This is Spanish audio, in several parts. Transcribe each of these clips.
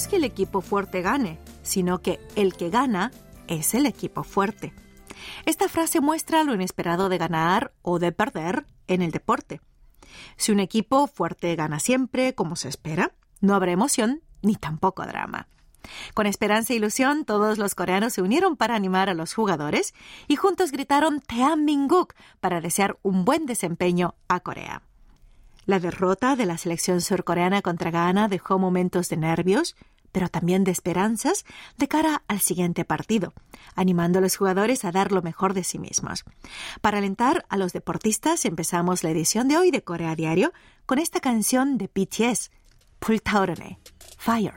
es que el equipo fuerte gane, sino que el que gana es el equipo fuerte. Esta frase muestra lo inesperado de ganar o de perder en el deporte. Si un equipo fuerte gana siempre, como se espera, no habrá emoción ni tampoco drama. Con esperanza e ilusión, todos los coreanos se unieron para animar a los jugadores y juntos gritaron Minguk para desear un buen desempeño a Corea. La derrota de la selección surcoreana contra Ghana dejó momentos de nervios, pero también de esperanzas de cara al siguiente partido, animando a los jugadores a dar lo mejor de sí mismos. Para alentar a los deportistas empezamos la edición de hoy de Corea Diario con esta canción de BTS, Pultaorone, Fire.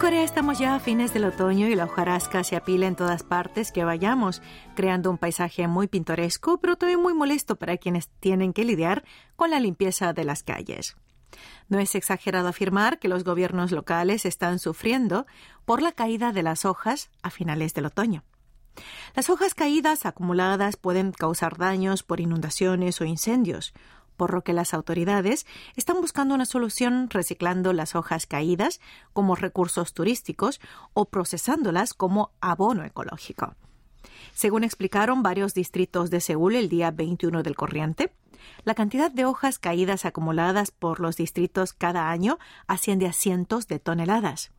Corea estamos ya a fines del otoño y la hojarasca se apila en todas partes que vayamos, creando un paisaje muy pintoresco, pero también muy molesto para quienes tienen que lidiar con la limpieza de las calles. No es exagerado afirmar que los gobiernos locales están sufriendo por la caída de las hojas a finales del otoño. Las hojas caídas acumuladas pueden causar daños por inundaciones o incendios, por lo que las autoridades están buscando una solución reciclando las hojas caídas como recursos turísticos o procesándolas como abono ecológico. Según explicaron varios distritos de Seúl el día 21 del corriente, la cantidad de hojas caídas acumuladas por los distritos cada año asciende a cientos de toneladas.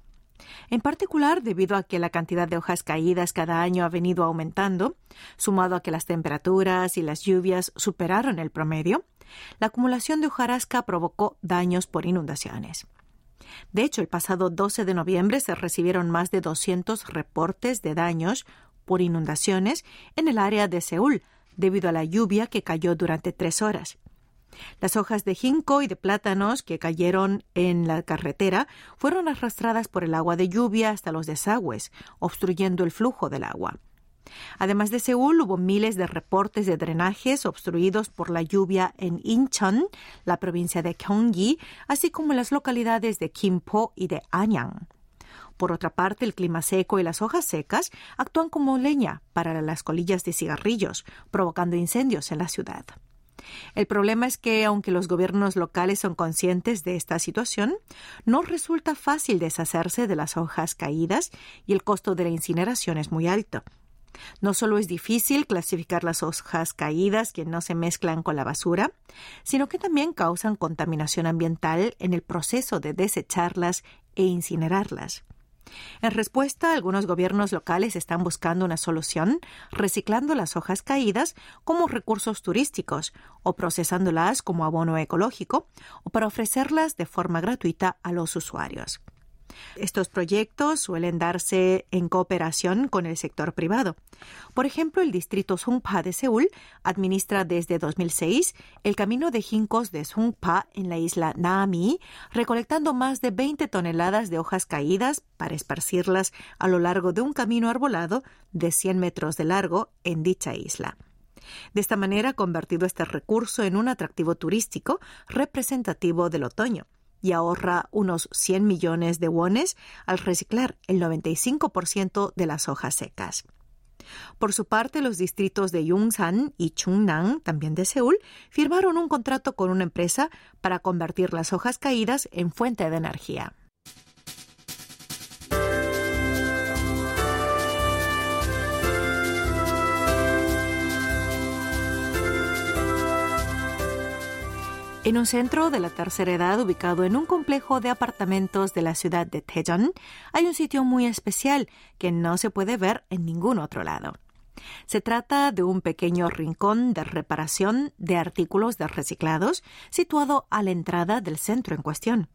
En particular, debido a que la cantidad de hojas caídas cada año ha venido aumentando, sumado a que las temperaturas y las lluvias superaron el promedio, la acumulación de hojarasca provocó daños por inundaciones. De hecho, el pasado 12 de noviembre se recibieron más de 200 reportes de daños por inundaciones en el área de Seúl, debido a la lluvia que cayó durante tres horas. Las hojas de ginkgo y de plátanos que cayeron en la carretera fueron arrastradas por el agua de lluvia hasta los desagües, obstruyendo el flujo del agua. Además de Seúl, hubo miles de reportes de drenajes obstruidos por la lluvia en Incheon, la provincia de Gyeonggi, así como en las localidades de Kimpo y de Anyang. Por otra parte, el clima seco y las hojas secas actúan como leña para las colillas de cigarrillos, provocando incendios en la ciudad. El problema es que, aunque los gobiernos locales son conscientes de esta situación, no resulta fácil deshacerse de las hojas caídas y el costo de la incineración es muy alto. No solo es difícil clasificar las hojas caídas que no se mezclan con la basura, sino que también causan contaminación ambiental en el proceso de desecharlas e incinerarlas. En respuesta, algunos gobiernos locales están buscando una solución reciclando las hojas caídas como recursos turísticos o procesándolas como abono ecológico o para ofrecerlas de forma gratuita a los usuarios. Estos proyectos suelen darse en cooperación con el sector privado. Por ejemplo, el distrito Songpa de Seúl administra desde 2006 el camino de jincos de Songpa en la isla Nami, recolectando más de 20 toneladas de hojas caídas para esparcirlas a lo largo de un camino arbolado de 100 metros de largo en dicha isla. De esta manera ha convertido este recurso en un atractivo turístico representativo del otoño y ahorra unos 100 millones de wones al reciclar el 95% de las hojas secas. Por su parte, los distritos de Yongsan y Chungnam, también de Seúl, firmaron un contrato con una empresa para convertir las hojas caídas en fuente de energía. En un centro de la tercera edad ubicado en un complejo de apartamentos de la ciudad de Daejeon, hay un sitio muy especial que no se puede ver en ningún otro lado. Se trata de un pequeño rincón de reparación de artículos de reciclados situado a la entrada del centro en cuestión.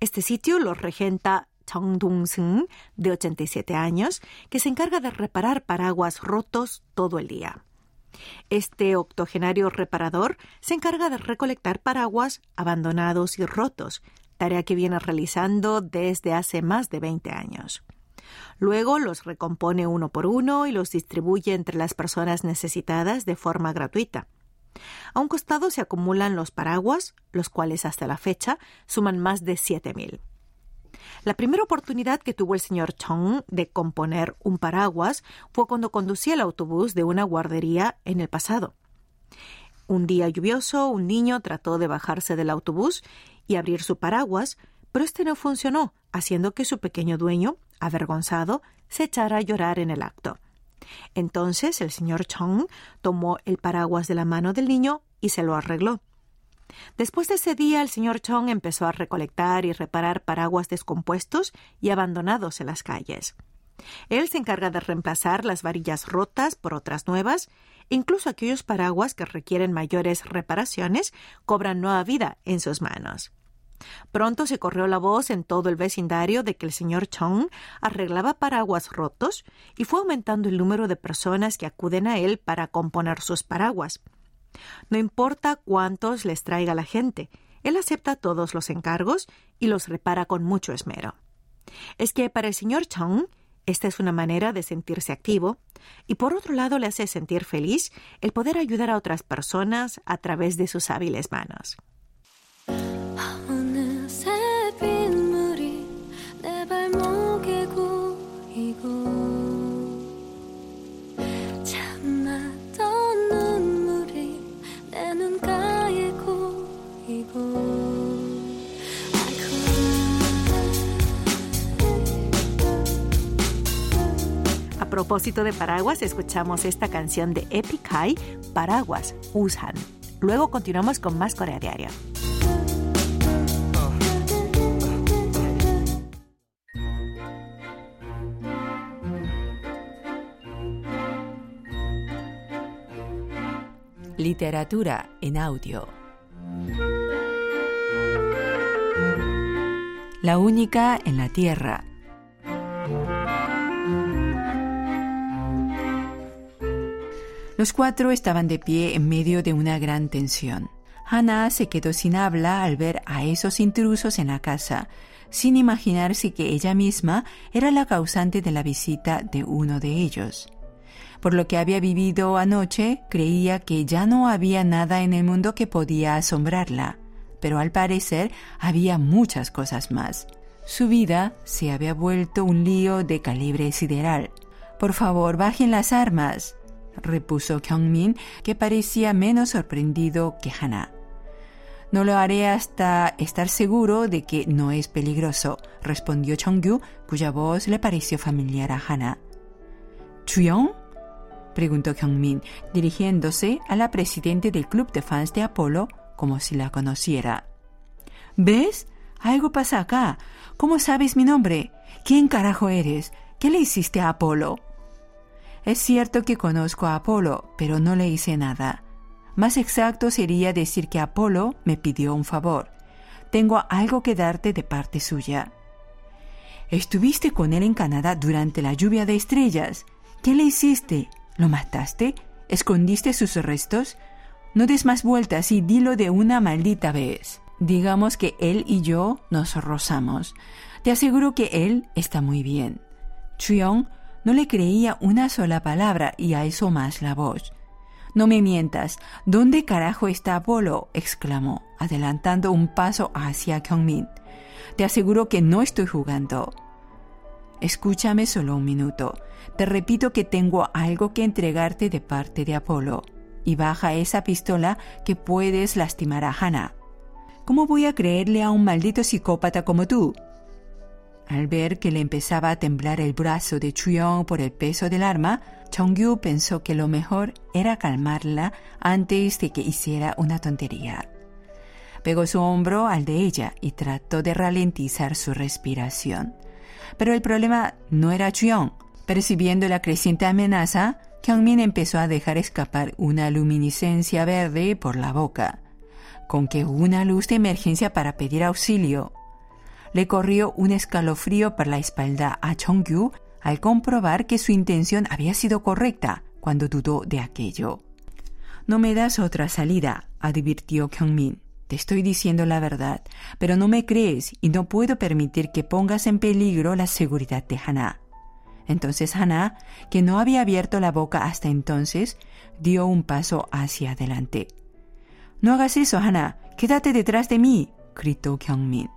Este sitio lo regenta Chong Dong-seung, de 87 años, que se encarga de reparar paraguas rotos todo el día. Este octogenario reparador se encarga de recolectar paraguas abandonados y rotos, tarea que viene realizando desde hace más de 20 años. Luego los recompone uno por uno y los distribuye entre las personas necesitadas de forma gratuita. A un costado se acumulan los paraguas, los cuales hasta la fecha suman más de 7.000. La primera oportunidad que tuvo el señor Chong de componer un paraguas fue cuando conducía el autobús de una guardería en el pasado. Un día lluvioso, un niño trató de bajarse del autobús y abrir su paraguas, pero este no funcionó, haciendo que su pequeño dueño, avergonzado, se echara a llorar en el acto. Entonces el señor Chong tomó el paraguas de la mano del niño y se lo arregló. Después de ese día, el señor Chong empezó a recolectar y reparar paraguas descompuestos y abandonados en las calles. Él se encarga de reemplazar las varillas rotas por otras nuevas, incluso aquellos paraguas que requieren mayores reparaciones cobran nueva vida en sus manos. Pronto se corrió la voz en todo el vecindario de que el señor Chong arreglaba paraguas rotos y fue aumentando el número de personas que acuden a él para componer sus paraguas. No importa cuántos les traiga la gente, él acepta todos los encargos y los repara con mucho esmero. Es que para el señor Chong, esta es una manera de sentirse activo y por otro lado le hace sentir feliz el poder ayudar a otras personas a través de sus hábiles manos. Propósito de paraguas, escuchamos esta canción de Epic High, Paraguas, Usan. Luego continuamos con más Corea Diaria. Literatura en audio. La única en la Tierra Los cuatro estaban de pie en medio de una gran tensión. Hannah se quedó sin habla al ver a esos intrusos en la casa, sin imaginarse que ella misma era la causante de la visita de uno de ellos. Por lo que había vivido anoche, creía que ya no había nada en el mundo que podía asombrarla, pero al parecer había muchas cosas más. Su vida se había vuelto un lío de calibre sideral. Por favor, bajen las armas, repuso Kyungmin, que parecía menos sorprendido que Hana. No lo haré hasta estar seguro de que no es peligroso, respondió Chongyu, cuya voz le pareció familiar a Hana. ¿Chuyong? preguntó Kyungmin, dirigiéndose a la presidente del club de fans de Apolo como si la conociera. ¿Ves? Algo pasa acá. ¿Cómo sabes mi nombre? ¿Quién carajo eres? ¿Qué le hiciste a Apolo? Es cierto que conozco a Apolo, pero no le hice nada. Más exacto sería decir que Apolo me pidió un favor. Tengo algo que darte de parte suya. Estuviste con él en Canadá durante la lluvia de estrellas. ¿Qué le hiciste? ¿Lo mataste? ¿Escondiste sus restos? No des más vueltas y dilo de una maldita vez. Digamos que él y yo nos rozamos. Te aseguro que él está muy bien. Chuyong no le creía una sola palabra y a eso más la voz. No me mientas, ¿dónde carajo está Apolo? exclamó, adelantando un paso hacia Kyungmin. Te aseguro que no estoy jugando. Escúchame solo un minuto. Te repito que tengo algo que entregarte de parte de Apolo. Y baja esa pistola que puedes lastimar a Hannah. ¿Cómo voy a creerle a un maldito psicópata como tú? Al ver que le empezaba a temblar el brazo de Chuyong por el peso del arma, Chongyu pensó que lo mejor era calmarla antes de que hiciera una tontería. Pegó su hombro al de ella y trató de ralentizar su respiración. Pero el problema no era Chuyong. Percibiendo la creciente amenaza, Kyungmin empezó a dejar escapar una luminiscencia verde por la boca. Con que una luz de emergencia para pedir auxilio le corrió un escalofrío por la espalda a Chongyu al comprobar que su intención había sido correcta cuando dudó de aquello. No me das otra salida, advirtió Kyungmin. Te estoy diciendo la verdad, pero no me crees y no puedo permitir que pongas en peligro la seguridad de Hana. Entonces Hana, que no había abierto la boca hasta entonces, dio un paso hacia adelante. No hagas eso, Hana. Quédate detrás de mí, gritó Kyungmin.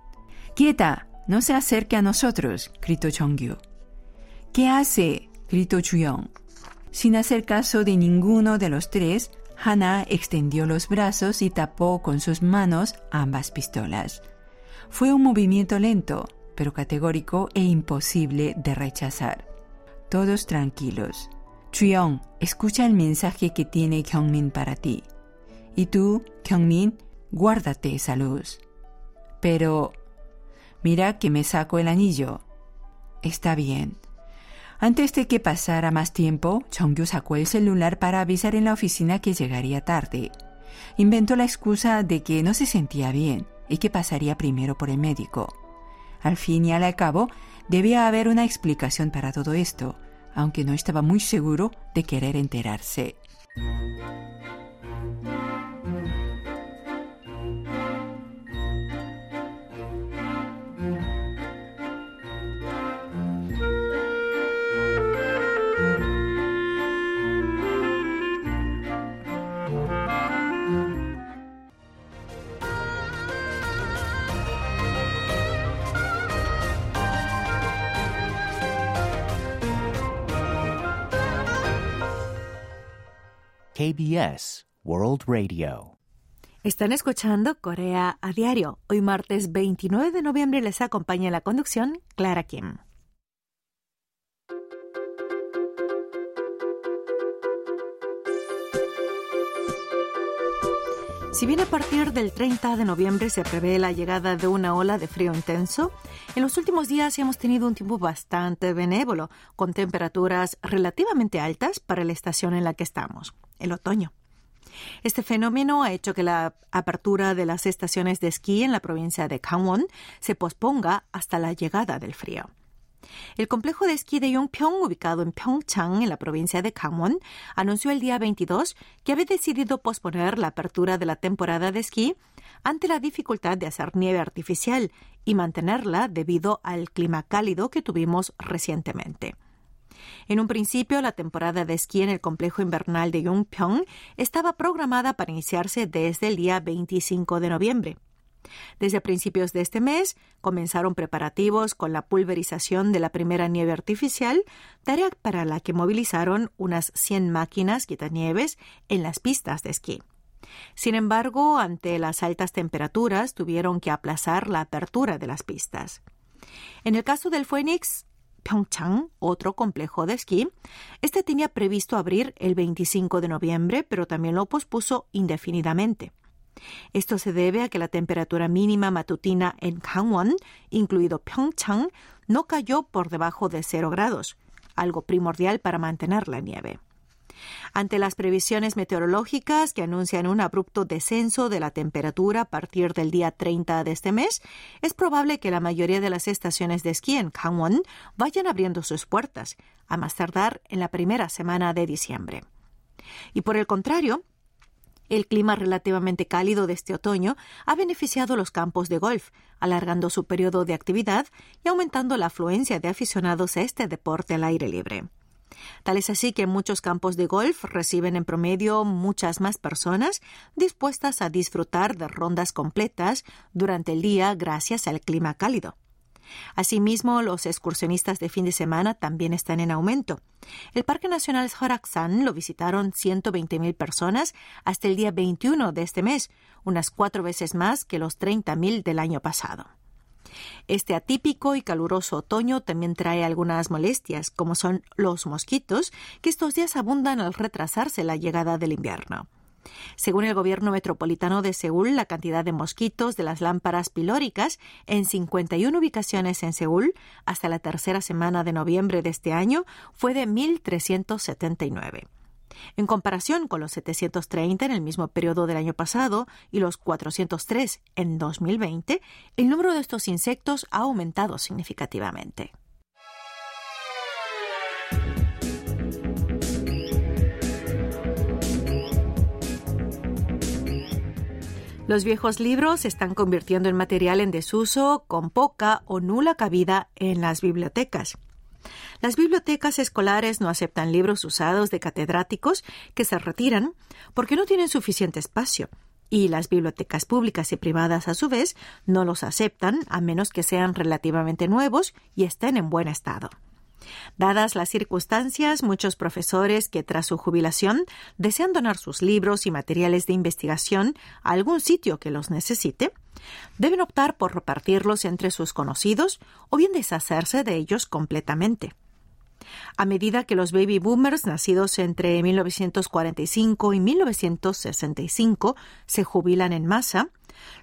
Quieta, No se acerque a nosotros, gritó Chongyu. ¿Qué hace? gritó Chuyong. Sin hacer caso de ninguno de los tres, Hana extendió los brazos y tapó con sus manos ambas pistolas. Fue un movimiento lento, pero categórico e imposible de rechazar. Todos tranquilos. Chuyong, escucha el mensaje que tiene Kyungmin para ti. Y tú, Kyungmin, guárdate esa luz. Pero, mira que me saco el anillo. Está bien. Antes de que pasara más tiempo, Chongyu sacó el celular para avisar en la oficina que llegaría tarde. Inventó la excusa de que no se sentía bien y que pasaría primero por el médico. Al fin y al cabo, debía haber una explicación para todo esto, aunque no estaba muy seguro de querer enterarse. KBS World Radio. Están escuchando Corea a diario. Hoy martes 29 de noviembre les acompaña en la conducción Clara Kim. Si bien a partir del 30 de noviembre se prevé la llegada de una ola de frío intenso, en los últimos días hemos tenido un tiempo bastante benévolo, con temperaturas relativamente altas para la estación en la que estamos, el otoño. Este fenómeno ha hecho que la apertura de las estaciones de esquí en la provincia de Gangwon se posponga hasta la llegada del frío. El complejo de esquí de Yongpyong, ubicado en Pyeongchang, en la provincia de Gangwon, anunció el día 22 que había decidido posponer la apertura de la temporada de esquí ante la dificultad de hacer nieve artificial y mantenerla debido al clima cálido que tuvimos recientemente. En un principio, la temporada de esquí en el complejo invernal de Yongpyong estaba programada para iniciarse desde el día 25 de noviembre. Desde principios de este mes comenzaron preparativos con la pulverización de la primera nieve artificial, tarea para la que movilizaron unas 100 máquinas quitanieves en las pistas de esquí. Sin embargo, ante las altas temperaturas tuvieron que aplazar la apertura de las pistas. En el caso del Phoenix, Pyeongchang, otro complejo de esquí, este tenía previsto abrir el 25 de noviembre, pero también lo pospuso indefinidamente. Esto se debe a que la temperatura mínima matutina en Gangwon, incluido Pyeongchang, no cayó por debajo de cero grados, algo primordial para mantener la nieve. Ante las previsiones meteorológicas que anuncian un abrupto descenso de la temperatura a partir del día 30 de este mes, es probable que la mayoría de las estaciones de esquí en Gangwon vayan abriendo sus puertas, a más tardar en la primera semana de diciembre. Y por el contrario, el clima relativamente cálido de este otoño ha beneficiado los campos de golf, alargando su periodo de actividad y aumentando la afluencia de aficionados a este deporte al aire libre. Tal es así que muchos campos de golf reciben en promedio muchas más personas dispuestas a disfrutar de rondas completas durante el día gracias al clima cálido. Asimismo, los excursionistas de fin de semana también están en aumento. El Parque Nacional Horaksan lo visitaron 120.000 personas hasta el día 21 de este mes, unas cuatro veces más que los 30.000 del año pasado. Este atípico y caluroso otoño también trae algunas molestias, como son los mosquitos, que estos días abundan al retrasarse la llegada del invierno. Según el gobierno metropolitano de Seúl, la cantidad de mosquitos de las lámparas pilóricas en 51 ubicaciones en Seúl hasta la tercera semana de noviembre de este año fue de 1.379. En comparación con los 730 en el mismo periodo del año pasado y los 403 en 2020, el número de estos insectos ha aumentado significativamente. Los viejos libros se están convirtiendo en material en desuso con poca o nula cabida en las bibliotecas. Las bibliotecas escolares no aceptan libros usados de catedráticos que se retiran porque no tienen suficiente espacio y las bibliotecas públicas y privadas a su vez no los aceptan a menos que sean relativamente nuevos y estén en buen estado. Dadas las circunstancias, muchos profesores que tras su jubilación desean donar sus libros y materiales de investigación a algún sitio que los necesite, deben optar por repartirlos entre sus conocidos o bien deshacerse de ellos completamente. A medida que los baby boomers nacidos entre 1945 y 1965 se jubilan en masa,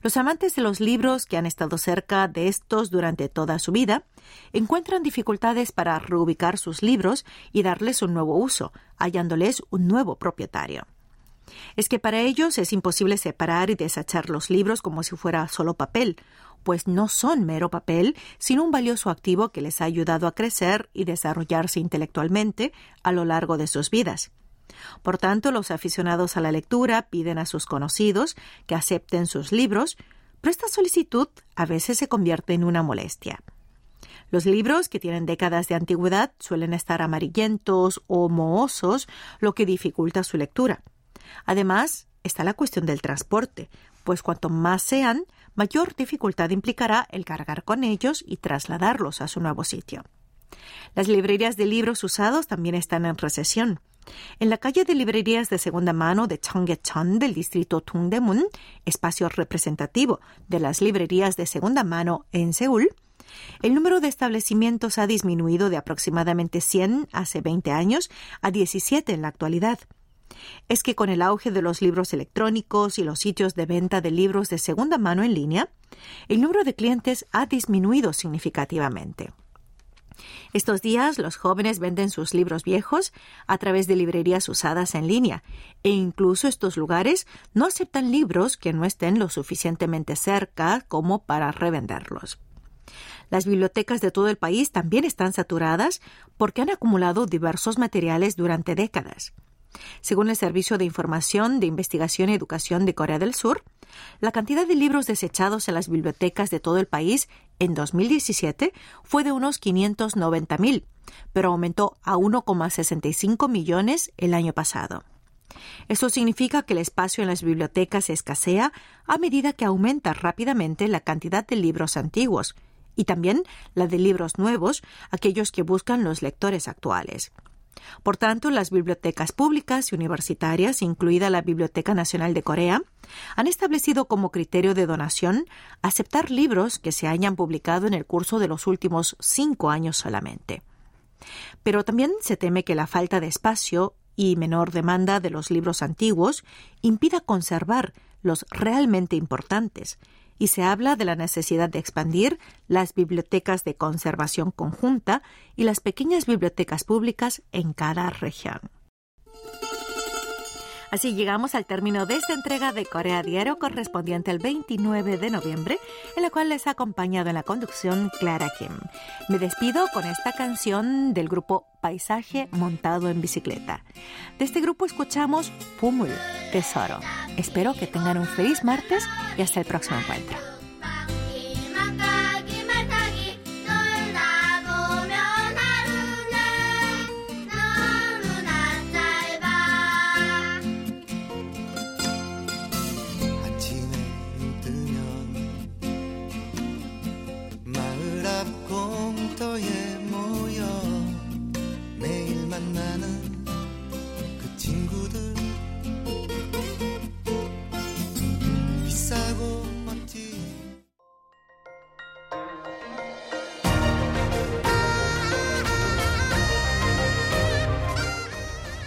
los amantes de los libros que han estado cerca de estos durante toda su vida encuentran dificultades para reubicar sus libros y darles un nuevo uso, hallándoles un nuevo propietario. Es que para ellos es imposible separar y desechar los libros como si fuera solo papel, pues no son mero papel, sino un valioso activo que les ha ayudado a crecer y desarrollarse intelectualmente a lo largo de sus vidas. Por tanto, los aficionados a la lectura piden a sus conocidos que acepten sus libros, pero esta solicitud a veces se convierte en una molestia. Los libros que tienen décadas de antigüedad suelen estar amarillentos o mohosos, lo que dificulta su lectura. Además, está la cuestión del transporte, pues cuanto más sean, mayor dificultad implicará el cargar con ellos y trasladarlos a su nuevo sitio. Las librerías de libros usados también están en recesión. En la calle de librerías de segunda mano de Cheonggyecheon del distrito Tungdemun, espacio representativo de las librerías de segunda mano en Seúl, el número de establecimientos ha disminuido de aproximadamente 100 hace 20 años a 17 en la actualidad. Es que con el auge de los libros electrónicos y los sitios de venta de libros de segunda mano en línea, el número de clientes ha disminuido significativamente. Estos días los jóvenes venden sus libros viejos a través de librerías usadas en línea e incluso estos lugares no aceptan libros que no estén lo suficientemente cerca como para revenderlos. Las bibliotecas de todo el país también están saturadas porque han acumulado diversos materiales durante décadas. Según el Servicio de Información de Investigación y Educación de Corea del Sur, la cantidad de libros desechados en las bibliotecas de todo el país en 2017 fue de unos 590.000, pero aumentó a 1,65 millones el año pasado. Esto significa que el espacio en las bibliotecas escasea a medida que aumenta rápidamente la cantidad de libros antiguos y también la de libros nuevos, aquellos que buscan los lectores actuales. Por tanto, las bibliotecas públicas y universitarias, incluida la Biblioteca Nacional de Corea, han establecido como criterio de donación aceptar libros que se hayan publicado en el curso de los últimos cinco años solamente. Pero también se teme que la falta de espacio y menor demanda de los libros antiguos impida conservar los realmente importantes, y se habla de la necesidad de expandir las bibliotecas de conservación conjunta y las pequeñas bibliotecas públicas en cada región. Así llegamos al término de esta entrega de Corea Diario correspondiente al 29 de noviembre, en la cual les ha acompañado en la conducción Clara Kim. Me despido con esta canción del grupo Paisaje montado en bicicleta. De este grupo escuchamos Pumul, Tesoro. Espero que tengan un feliz martes y hasta el próximo encuentro.